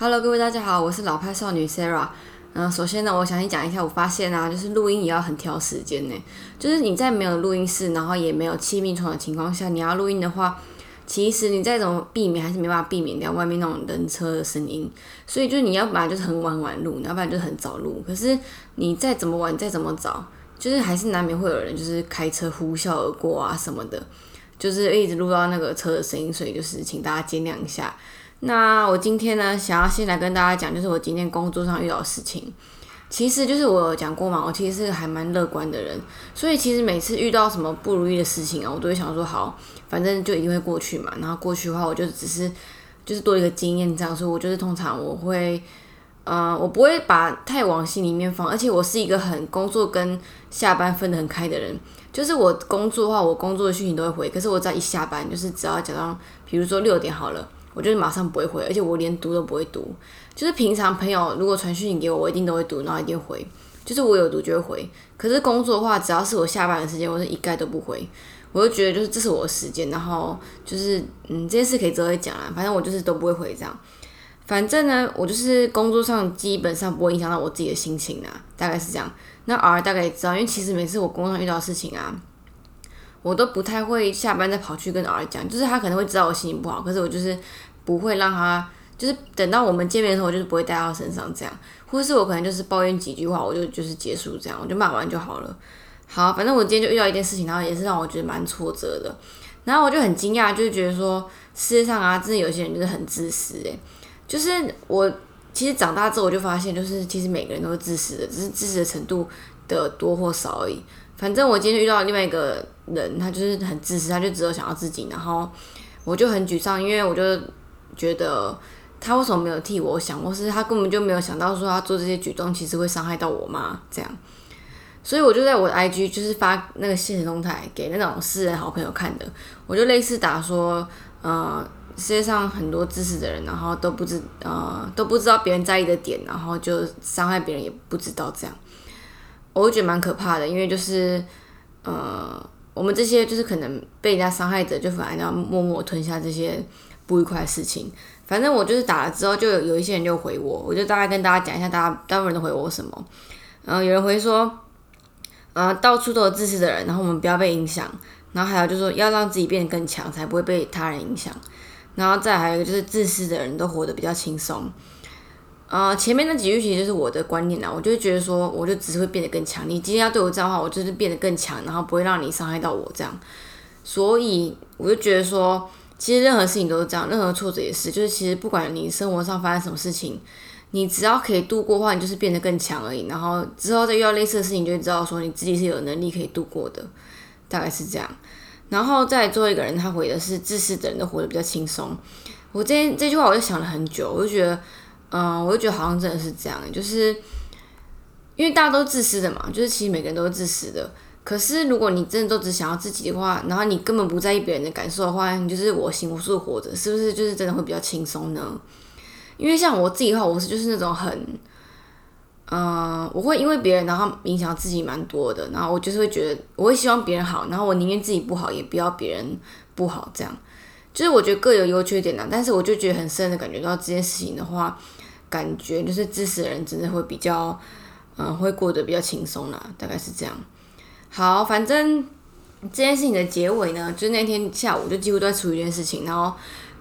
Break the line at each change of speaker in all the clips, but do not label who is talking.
Hello，各位大家好，我是老派少女 Sarah。嗯、首先呢，我想先讲一下，我发现啊，就是录音也要很挑时间呢。就是你在没有录音室，然后也没有气密窗的情况下，你要录音的话，其实你再怎么避免，还是没办法避免掉外面那种人车的声音。所以就是你要不然就是很晚晚录，你要不然就是很早录。可是你再怎么晚，再怎么早，就是还是难免会有人就是开车呼啸而过啊什么的，就是一直录到那个车的声音，所以就是请大家见谅一下。那我今天呢，想要先来跟大家讲，就是我今天工作上遇到的事情。其实就是我有讲过嘛，我其实是还蛮乐观的人，所以其实每次遇到什么不如意的事情啊，我都会想说好，反正就一定会过去嘛。然后过去的话，我就只是就是多一个经验这样，所以我就是通常我会，呃，我不会把太往心里面放，而且我是一个很工作跟下班分得很开的人。就是我工作的话，我工作的讯息都会回，可是我只要一下班，就是只要假装，比如说六点好了。我就是马上不会回，而且我连读都不会读。就是平常朋友如果传讯息给我，我一定都会读，然后一定回。就是我有读就会回。可是工作的话，只要是我下班的时间，我是一概都不回。我就觉得就是这是我的时间，然后就是嗯，这件事可以之后讲啊。反正我就是都不会回这样。反正呢，我就是工作上基本上不会影响到我自己的心情啊，大概是这样。那 R 大概也知道，因为其实每次我工作上遇到事情啊。我都不太会下班再跑去跟 R 讲，就是他可能会知道我心情不好，可是我就是不会让他，就是等到我们见面的时候，就是不会带到身上这样，或是我可能就是抱怨几句话，我就就是结束这样，我就骂完就好了。好，反正我今天就遇到一件事情，然后也是让我觉得蛮挫折的，然后我就很惊讶，就是觉得说世界上啊，真的有些人就是很自私诶、就是我其实长大之后我就发现，就是其实每个人都是自私的，只是自私的程度的多或少而已。反正我今天遇到另外一个人，他就是很自私，他就只有想要自己，然后我就很沮丧，因为我就觉得他为什么没有替我想，或是他根本就没有想到说他做这些举动其实会伤害到我妈这样，所以我就在我的 IG 就是发那个现实动态给那种私人好朋友看的，我就类似打说，呃，世界上很多自私的人，然后都不知呃都不知道别人在意的点，然后就伤害别人也不知道这样。我会觉得蛮可怕的，因为就是呃，我们这些就是可能被人家伤害者，就反而要默默吞下这些不愉快的事情。反正我就是打了之后，就有有一些人就回我，我就大概跟大家讲一下，大家大部分人都回我什么。然后有人回说，呃，到处都有自私的人，然后我们不要被影响。然后还有就是说，要让自己变得更强，才不会被他人影响。然后再还有一个就是，自私的人都活得比较轻松。呃，前面那几句其实就是我的观念啦，我就觉得说，我就只是会变得更强。你今天要对我这样的话，我就是变得更强，然后不会让你伤害到我这样。所以我就觉得说，其实任何事情都是这样，任何挫折也是，就是其实不管你生活上发生什么事情，你只要可以度过的话，你就是变得更强而已。然后之后再遇到类似的事情，就会知道说你自己是有能力可以度过的，大概是这样。然后再做一个人，他回的是自私的人都活得比较轻松。我这这句话我就想了很久，我就觉得。嗯，我就觉得好像真的是这样，就是因为大家都自私的嘛，就是其实每个人都是自私的。可是如果你真的都只想要自己的话，然后你根本不在意别人的感受的话，你就是我行我素活着，是不是就是真的会比较轻松呢？因为像我自己的话，我是就是那种很，嗯，我会因为别人然后影响自己蛮多的，然后我就是会觉得我会希望别人好，然后我宁愿自己不好，也不要别人不好，这样就是我觉得各有优缺点的。但是我就觉得很深的感觉到这件事情的话。感觉就是自私的人真的会比较，嗯，会过得比较轻松啦，大概是这样。好，反正这件事情的结尾呢，就是那天下午就几乎都在处理这件事情。然后，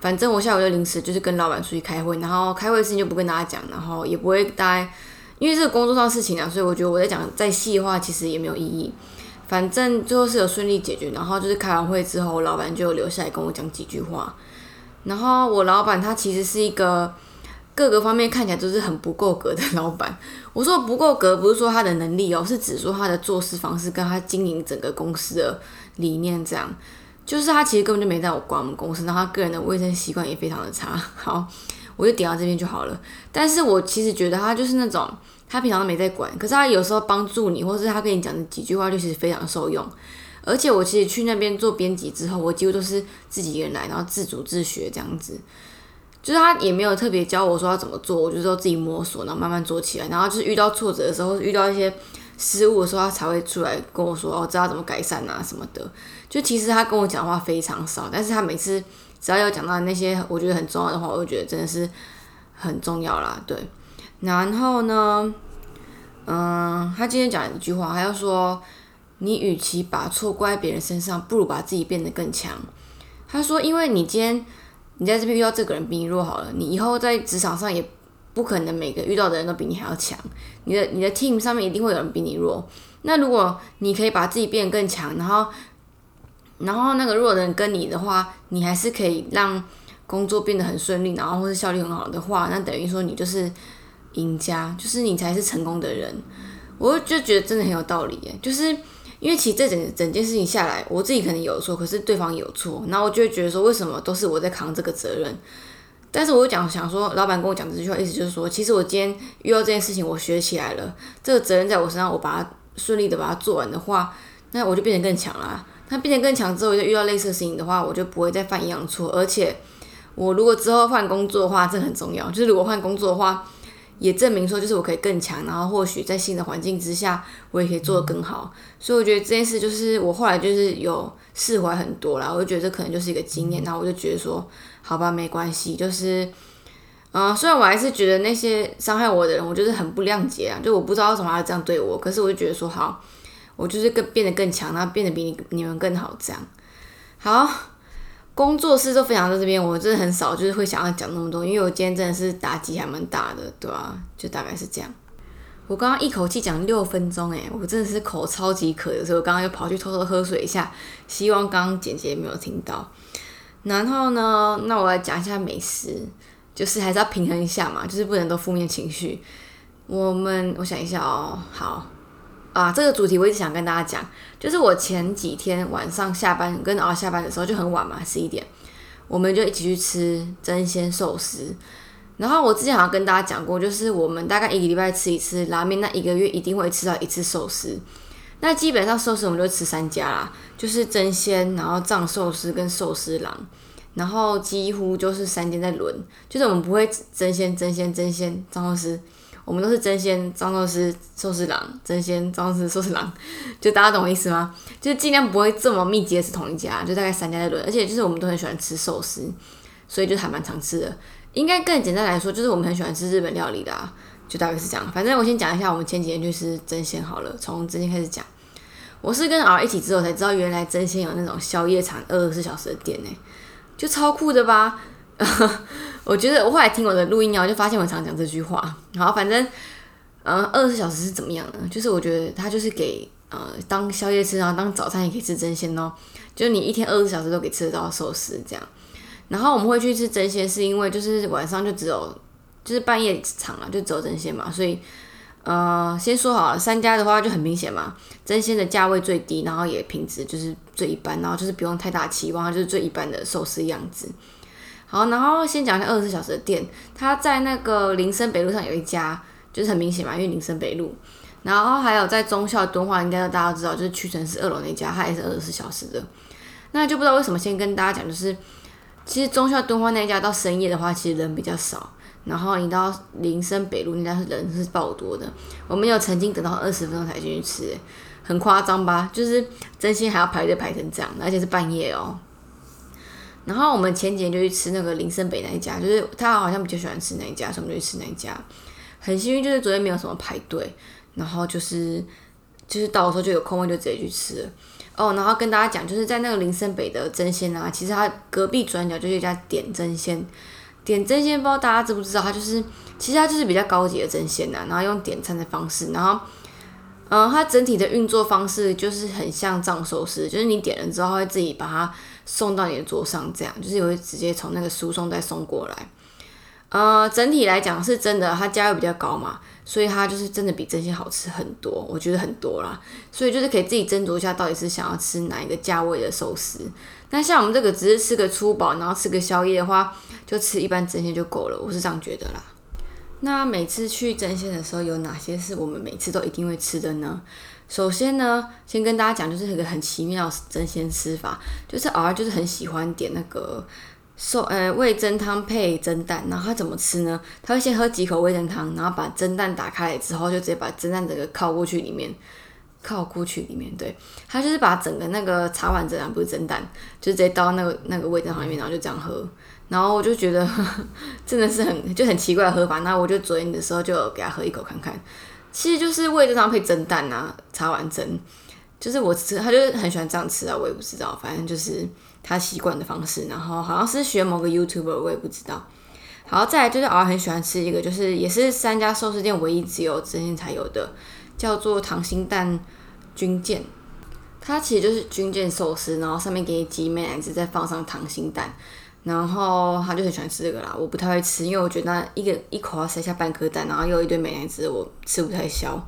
反正我下午就临时就是跟老板出去开会，然后开会的事情就不跟大家讲，然后也不会大家，因为这个工作上事情啊，所以我觉得我在讲再细的话其实也没有意义。反正最后是有顺利解决，然后就是开完会之后，老板就留下来跟我讲几句话。然后我老板他其实是一个。各个方面看起来都是很不够格的老板。我说不够格，不是说他的能力哦，是指说他的做事方式跟他经营整个公司的理念这样。就是他其实根本就没在我管我们公司，然后他个人的卫生习惯也非常的差。好，我就点到这边就好了。但是我其实觉得他就是那种，他平常都没在管，可是他有时候帮助你，或是他跟你讲的几句话，就其实非常受用。而且我其实去那边做编辑之后，我几乎都是自己一个人来，然后自主自学这样子。就是他也没有特别教我说要怎么做，我就说自己摸索，然后慢慢做起来。然后就是遇到挫折的时候，遇到一些失误的时候，他才会出来跟我说哦，知道怎么改善啊什么的。就其实他跟我讲话非常少，但是他每次只要有讲到那些我觉得很重要的话，我就觉得真的是很重要啦。对，然后呢，嗯，他今天讲一句话，他要说，你与其把错怪在别人身上，不如把自己变得更强。他说，因为你今天你在这边遇到这个人比你弱好了，你以后在职场上也不可能每个遇到的人都比你还要强，你的你的 team 上面一定会有人比你弱。那如果你可以把自己变得更强，然后然后那个弱的人跟你的话，你还是可以让工作变得很顺利，然后或是效率很好的话，那等于说你就是赢家，就是你才是成功的人。我就觉得真的很有道理耶，就是因为其实这整整件事情下来，我自己可能有错，可是对方有错，然后我就会觉得说，为什么都是我在扛这个责任？但是我又讲想说，老板跟我讲这句话，意思就是说，其实我今天遇到这件事情，我学起来了，这个责任在我身上，我把它顺利的把它做完的话，那我就变得更强了。那变得更强之后，就遇到类似的事情的话，我就不会再犯一样错。而且，我如果之后换工作的话，这很重要。就是如果换工作的话，也证明说，就是我可以更强，然后或许在新的环境之下，我也可以做得更好。所以我觉得这件事就是我后来就是有释怀很多啦。我就觉得这可能就是一个经验，然后我就觉得说，好吧，没关系。就是，嗯，虽然我还是觉得那些伤害我的人，我就是很不谅解啊，就我不知道为什么要这样对我。可是我就觉得说，好。我就是更变得更强，然后变得比你你们更好，这样好。工作室都分享到这边，我真的很少就是会想要讲那么多，因为我今天真的是打击还蛮大的，对吧？就大概是这样。我刚刚一口气讲六分钟，诶，我真的是口超级渴的，所以我刚刚又跑去偷偷喝水一下，希望刚刚姐姐没有听到。然后呢，那我来讲一下美食，就是还是要平衡一下嘛，就是不能都负面情绪。我们我想一下哦，好。啊，这个主题我一直想跟大家讲，就是我前几天晚上下班跟熬下班的时候就很晚嘛，十一点，我们就一起去吃真鲜寿司。然后我之前好像跟大家讲过，就是我们大概一个礼拜吃一次拉面，那一个月一定会吃到一次寿司。那基本上寿司我们就吃三家啦，就是真鲜，然后藏寿司跟寿司郎，然后几乎就是三间在轮，就是我们不会真鲜真鲜真鲜藏寿司。我们都是真鲜张寿司寿司郎，真鲜张寿司寿司郎，就大家懂我意思吗？就是尽量不会这么密集的是同一家，就大概三家在轮，而且就是我们都很喜欢吃寿司，所以就还蛮常吃的。应该更简单来说，就是我们很喜欢吃日本料理的，啊，就大概是这样。反正我先讲一下，我们前几天去吃真鲜好了，从真鲜开始讲。我是跟 R 一起之后才知道，原来真鲜有那种宵夜场二十四小时的店呢，就超酷的吧。我觉得我后来听我的录音啊，我就发现我常讲这句话。好，反正，嗯，二十四小时是怎么样呢？就是我觉得它就是给呃当宵夜吃，然后当早餐也可以吃真鲜哦。就你一天二十四小时都可以吃得到寿司这样。然后我们会去吃真鲜，是因为就是晚上就只有就是半夜场啊，就只有真鲜嘛。所以，呃，先说好了，三家的话就很明显嘛，真鲜的价位最低，然后也品质就是最一般，然后就是不用太大期望，就是最一般的寿司样子。好，然后先讲一下二十四小时的店，它在那个林森北路上有一家，就是很明显嘛，因为林森北路。然后还有在中校敦化，应该大家都知道，就是屈臣氏二楼那家，它也是二十四小时的。那就不知道为什么，先跟大家讲，就是其实中校敦化那家到深夜的话，其实人比较少。然后你到林森北路那家是人是爆多的，我们有曾经等到二十分钟才进去吃，很夸张吧？就是 真心还要排队排成这样，而且是半夜哦。然后我们前几天就去吃那个林森北那一家，就是他好像比较喜欢吃那一家，所以我们就去吃那一家。很幸运，就是昨天没有什么排队，然后就是就是到的时候就有空位，就直接去吃。哦，然后跟大家讲，就是在那个林森北的真鲜啊，其实它隔壁转角就是一家点真鲜。点真鲜，不知道大家知不知道，它就是其实它就是比较高级的真鲜呐，然后用点餐的方式，然后嗯，它整体的运作方式就是很像藏寿司，就是你点了之后，会自己把它。送到你的桌上，这样就是会直接从那个输送带送过来。呃，整体来讲是真的，它价位比较高嘛，所以它就是真的比真心好吃很多，我觉得很多啦。所以就是可以自己斟酌一下，到底是想要吃哪一个价位的寿司。那像我们这个只是吃个粗饱，然后吃个宵夜的话，就吃一般真鲜就够了，我是这样觉得啦。那每次去真鲜的时候，有哪些是我们每次都一定会吃的呢？首先呢，先跟大家讲，就是一个很奇妙真鲜吃法，就是偶尔就是很喜欢点那个寿呃味增汤配蒸蛋，然后他怎么吃呢？他会先喝几口味增汤，然后把蒸蛋打开来之后，就直接把蒸蛋整个靠过去里面，靠过去里面，对，他就是把整个那个茶碗蒸蛋不是蒸蛋，就直接倒那个那个味增汤里面，然后就这样喝。然后我就觉得 真的是很就很奇怪的喝法。那我就昨天的时候就给他喝一口看看，其实就是味噌汤配蒸蛋啊，茶碗蒸，就是我吃他就是很喜欢这样吃啊，我也不知道，反正就是他习惯的方式。然后好像是学某个 YouTuber，我也不知道。好，再来就是偶尔很喜欢吃一个，就是也是三家寿司店唯一只有之前才有的，叫做溏心蛋军舰。它其实就是军舰寿司，然后上面给你挤美奶滋，再放上溏心蛋。然后他就很喜欢吃这个啦，我不太会吃，因为我觉得那一个一口要塞下半颗蛋，然后又一堆美奶滋，我吃不太消。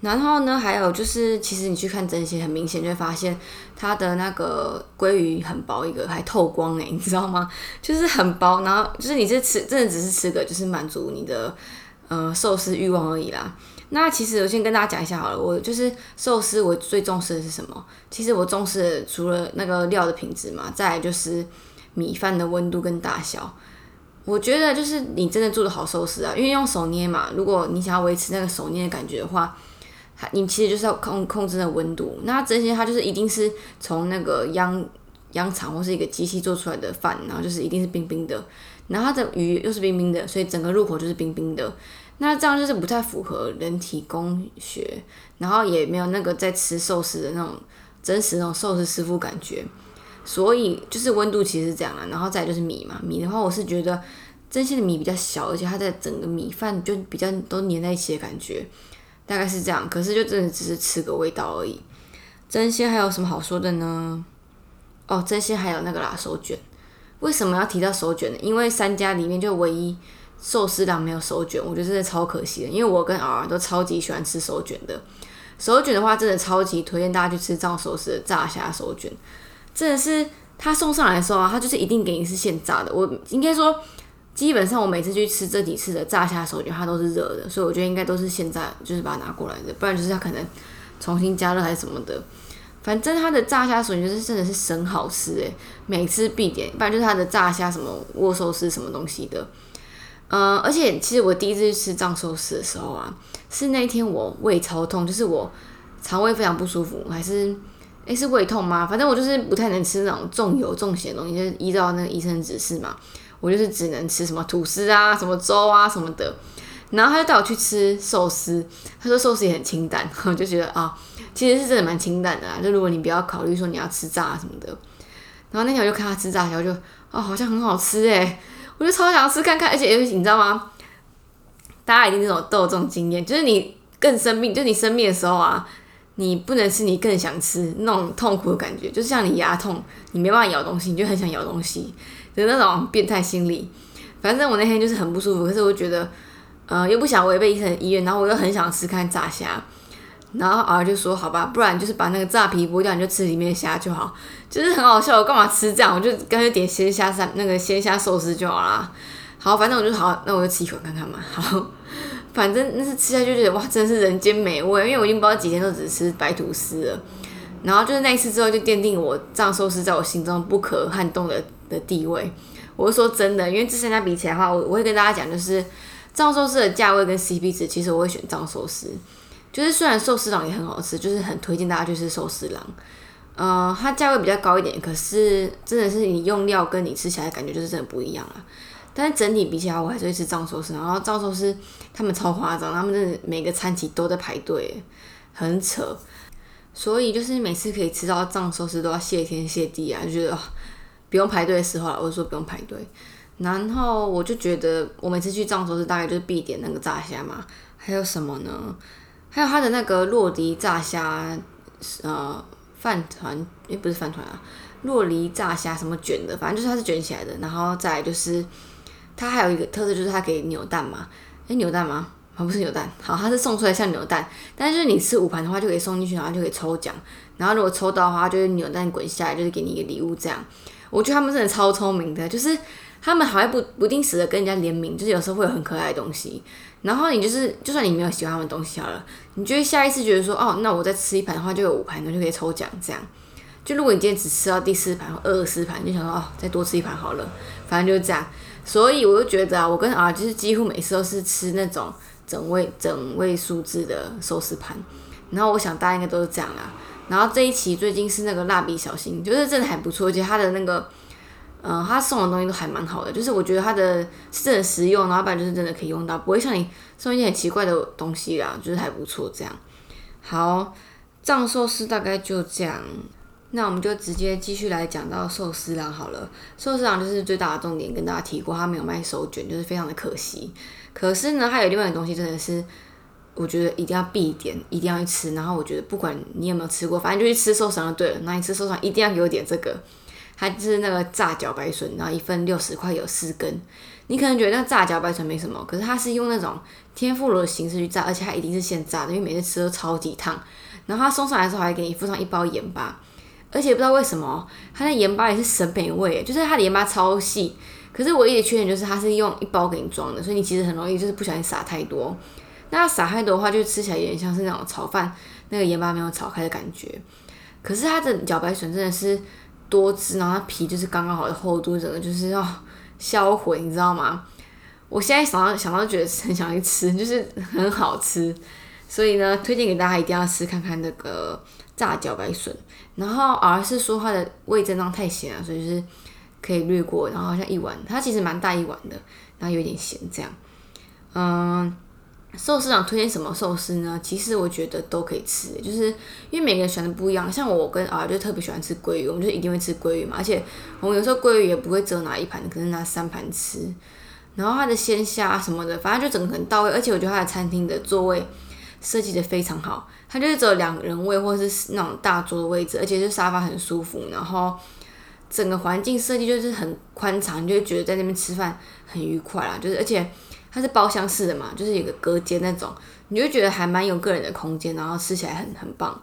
然后呢，还有就是，其实你去看真心，很明显就会发现它的那个鲑鱼很薄一个，还透光诶，你知道吗？就是很薄，然后就是你是吃，真的只是吃个，就是满足你的呃寿司欲望而已啦。那其实我先跟大家讲一下好了，我就是寿司，我最重视的是什么？其实我重视的除了那个料的品质嘛，再来就是。米饭的温度跟大小，我觉得就是你真的做的好寿司啊，因为用手捏嘛。如果你想要维持那个手捏的感觉的话，你其实就是要控控制那温度。那这些它就是一定是从那个央央厂或是一个机器做出来的饭，然后就是一定是冰冰的。然后它的鱼又是冰冰的，所以整个入口就是冰冰的。那这样就是不太符合人体工学，然后也没有那个在吃寿司的那种真实那种寿司师傅感觉。所以就是温度其实是这样啊，然后再就是米嘛，米的话我是觉得真鲜的米比较小，而且它在整个米饭就比较都粘在一起的感觉，大概是这样。可是就真的只是吃个味道而已。真鲜还有什么好说的呢？哦，真鲜还有那个啦手卷。为什么要提到手卷呢？因为三家里面就唯一寿司郎没有手卷，我觉得真的超可惜的。因为我跟敖敖都超级喜欢吃手卷的。手卷的话，真的超级推荐大家去吃藏寿司的炸虾手卷。真的是他送上来的时候啊，他就是一定给你是现炸的。我应该说，基本上我每次去吃这几次的炸虾手卷，它都是热的，所以我觉得应该都是现在就是把它拿过来的，不然就是他可能重新加热还是什么的。反正他的炸虾手卷是真的是神好吃诶，每次必点。不然就是他的炸虾什么握寿司什么东西的。嗯，而且其实我第一次去吃藏寿司的时候啊，是那一天我胃超痛，就是我肠胃非常不舒服，还是。诶，是胃痛吗？反正我就是不太能吃那种重油重咸的东西，就是依照那个医生指示嘛，我就是只能吃什么吐司啊、什么粥啊什么的。然后他就带我去吃寿司，他说寿司也很清淡，我就觉得啊，其实是真的蛮清淡的啊。就如果你不要考虑说你要吃炸什么的，然后那天我就看他吃炸，然后就哦，好像很好吃诶，我就超想要吃看看。而且你知道吗？大家一定都有这种经验，就是你更生病，就你生病的时候啊。你不能吃，你更想吃那种痛苦的感觉，就是像你牙痛，你没办法咬东西，你就很想咬东西的那种变态心理。反正我那天就是很不舒服，可是我觉得，呃，又不想违背医生的意愿，然后我又很想吃看炸虾，然后儿就说好吧，不然就是把那个炸皮剥掉，你就吃里面的虾就好，就是很好笑。我干嘛吃这样？我就干脆点鲜虾三那个鲜虾寿司就好啦。好，反正我就好，那我就吃一口看看嘛。好。反正那是吃下去就觉得哇，真是人间美味。因为我已经不知道几天都只吃白吐司了，然后就是那一次之后就奠定我藏寿司在我心中不可撼动的的地位。我是说真的，因为这三家比起来的话，我我会跟大家讲，就是藏寿司的价位跟 CP 值，其实我会选藏寿司。就是虽然寿司郎也很好吃，就是很推荐大家去吃寿司郎。呃，它价位比较高一点，可是真的是你用料跟你吃起来感觉就是真的不一样了。但是整体比起来，我还是会吃藏寿司。然后藏寿司他们超夸张，他们真的每个餐期都在排队，很扯。所以就是每次可以吃到藏寿司都要谢天谢地啊，就觉得不用排队的时候，我就说不用排队。然后我就觉得我每次去藏寿司大概就是必点那个炸虾嘛，还有什么呢？还有它的那个洛迪炸虾，呃，饭团，也，不是饭团啊，洛梨炸虾什么卷的，反正就是它是卷起来的。然后再就是。它还有一个特色就是它可以扭蛋嘛？诶，扭蛋吗？啊，不是扭蛋，好，它是送出来像扭蛋，但是你吃五盘的话就可以送进去，然后就可以抽奖，然后如果抽到的话，就是扭蛋滚下来，就是给你一个礼物这样。我觉得他们真的超聪明的，就是他们好像不不定时的跟人家联名，就是有时候会有很可爱的东西，然后你就是就算你没有喜欢他们东西好了，你就会下一次觉得说，哦，那我再吃一盘的话就有五盘，那就可以抽奖这样。就如果你今天只吃到第四盘或二十盘，你就想说，哦，再多吃一盘好了，反正就是这样。所以我就觉得啊，我跟啊就是几乎每次都是吃那种整位整位数字的寿司盘，然后我想大家应该都是这样啦。然后这一期最近是那个蜡笔小新，就是真的还不错，而且它的那个嗯，他送的东西都还蛮好的，就是我觉得他的是真的实用，然后不然就是真的可以用到，不会像你送一些很奇怪的东西啦，就是还不错这样。好，藏寿司大概就这样。那我们就直接继续来讲到寿司郎好了。寿司郎就是最大的重点，跟大家提过，他没有卖手卷，就是非常的可惜。可是呢，还有另外一个东西，真的是我觉得一定要必点，一定要去吃。然后我觉得不管你有没有吃过，反正就去吃寿司郎就对了。那你吃寿司郎一定要给我点这个，它就是那个炸茭白笋，然后一份六十块有四根。你可能觉得那炸茭白笋没什么，可是它是用那种天妇罗的形式去炸，而且它一定是现炸的，因为每次吃都超级烫。然后它送上来的时候还给你附上一包盐巴。而且不知道为什么，它的盐巴也是审美味，就是它的盐巴超细。可是唯一的缺点就是它是用一包给你装的，所以你其实很容易就是不小心撒太多。那撒太多的话，就吃起来有点像是那种炒饭那个盐巴没有炒开的感觉。可是它的茭白笋真的是多汁，然后它皮就是刚刚好的厚度，整个就是要销毁，你知道吗？我现在想到想到觉得很想去吃，就是很好吃。所以呢，推荐给大家一定要吃看看那个炸茭白笋。然后而是说它的味增汤太咸了，所以就是可以略过。然后好像一碗，它其实蛮大一碗的，然后有点咸这样。嗯，寿司长推荐什么寿司呢？其实我觉得都可以吃，就是因为每个人喜欢的不一样。像我跟儿就特别喜欢吃鲑鱼，我们就一定会吃鲑鱼嘛。而且我们有时候鲑鱼也不会只有拿一盘，可能拿三盘吃。然后它的鲜虾什么的，反正就整个很到位。而且我觉得它的餐厅的座位。设计的非常好，它就是只有两人位或者是那种大桌的位置，而且就沙发很舒服，然后整个环境设计就是很宽敞，你就会觉得在那边吃饭很愉快啦。就是而且它是包厢式的嘛，就是有个隔间那种，你就觉得还蛮有个人的空间，然后吃起来很很棒，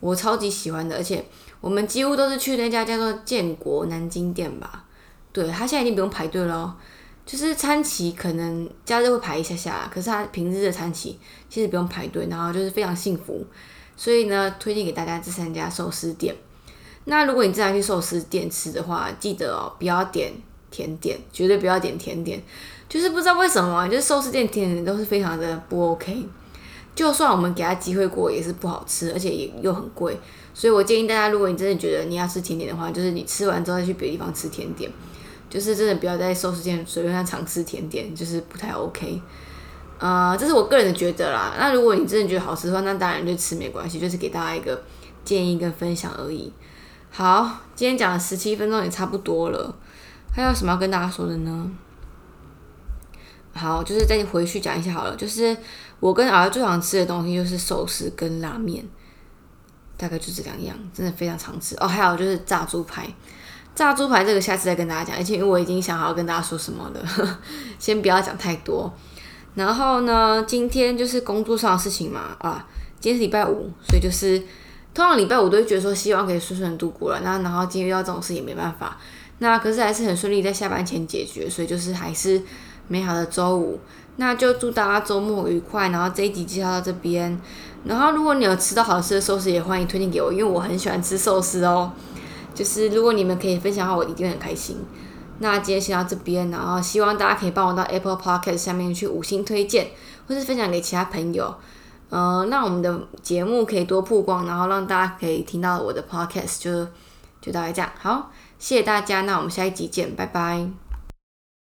我超级喜欢的。而且我们几乎都是去那家叫做建国南京店吧，对，它现在已经不用排队了。就是餐期可能假日会排一下下，可是他平日的餐期其实不用排队，然后就是非常幸福，所以呢，推荐给大家这三家寿司店。那如果你自然去寿司店吃的话，记得哦，不要点甜点，绝对不要点甜点。就是不知道为什么，就是寿司店甜点都是非常的不 OK。就算我们给他机会过，也是不好吃，而且也又很贵。所以我建议大家，如果你真的觉得你要吃甜点的话，就是你吃完之后再去别的地方吃甜点。就是真的不要在寿司店随便尝试甜点，就是不太 OK。呃，这是我个人的觉得啦。那如果你真的觉得好吃的话，那当然就吃没关系，就是给大家一个建议跟分享而已。好，今天讲了十七分钟也差不多了，还有什么要跟大家说的呢？好，就是再回去讲一下好了。就是我跟儿子最常吃的东西就是寿司跟拉面，大概就这两样，真的非常常吃哦。还有就是炸猪排。炸猪排这个下次再跟大家讲，而且因为我已经想好要跟大家说什么了，先不要讲太多。然后呢，今天就是工作上的事情嘛，啊，今天是礼拜五，所以就是通常礼拜五都会觉得说希望可以顺顺度过了，那然后今天遇到这种事也没办法，那可是还是很顺利在下班前解决，所以就是还是美好的周五。那就祝大家周末愉快，然后这一集介绍到这边。然后如果你有吃到好吃的寿司，也欢迎推荐给我，因为我很喜欢吃寿司哦。就是如果你们可以分享的话，我一定很开心。那今天先到这边，然后希望大家可以帮我到 Apple Podcast 下面去五星推荐，或是分享给其他朋友，呃，让我们的节目可以多曝光，然后让大家可以听到我的 Podcast，就就大概这样。好，谢谢大家，那我们下一集见，拜拜。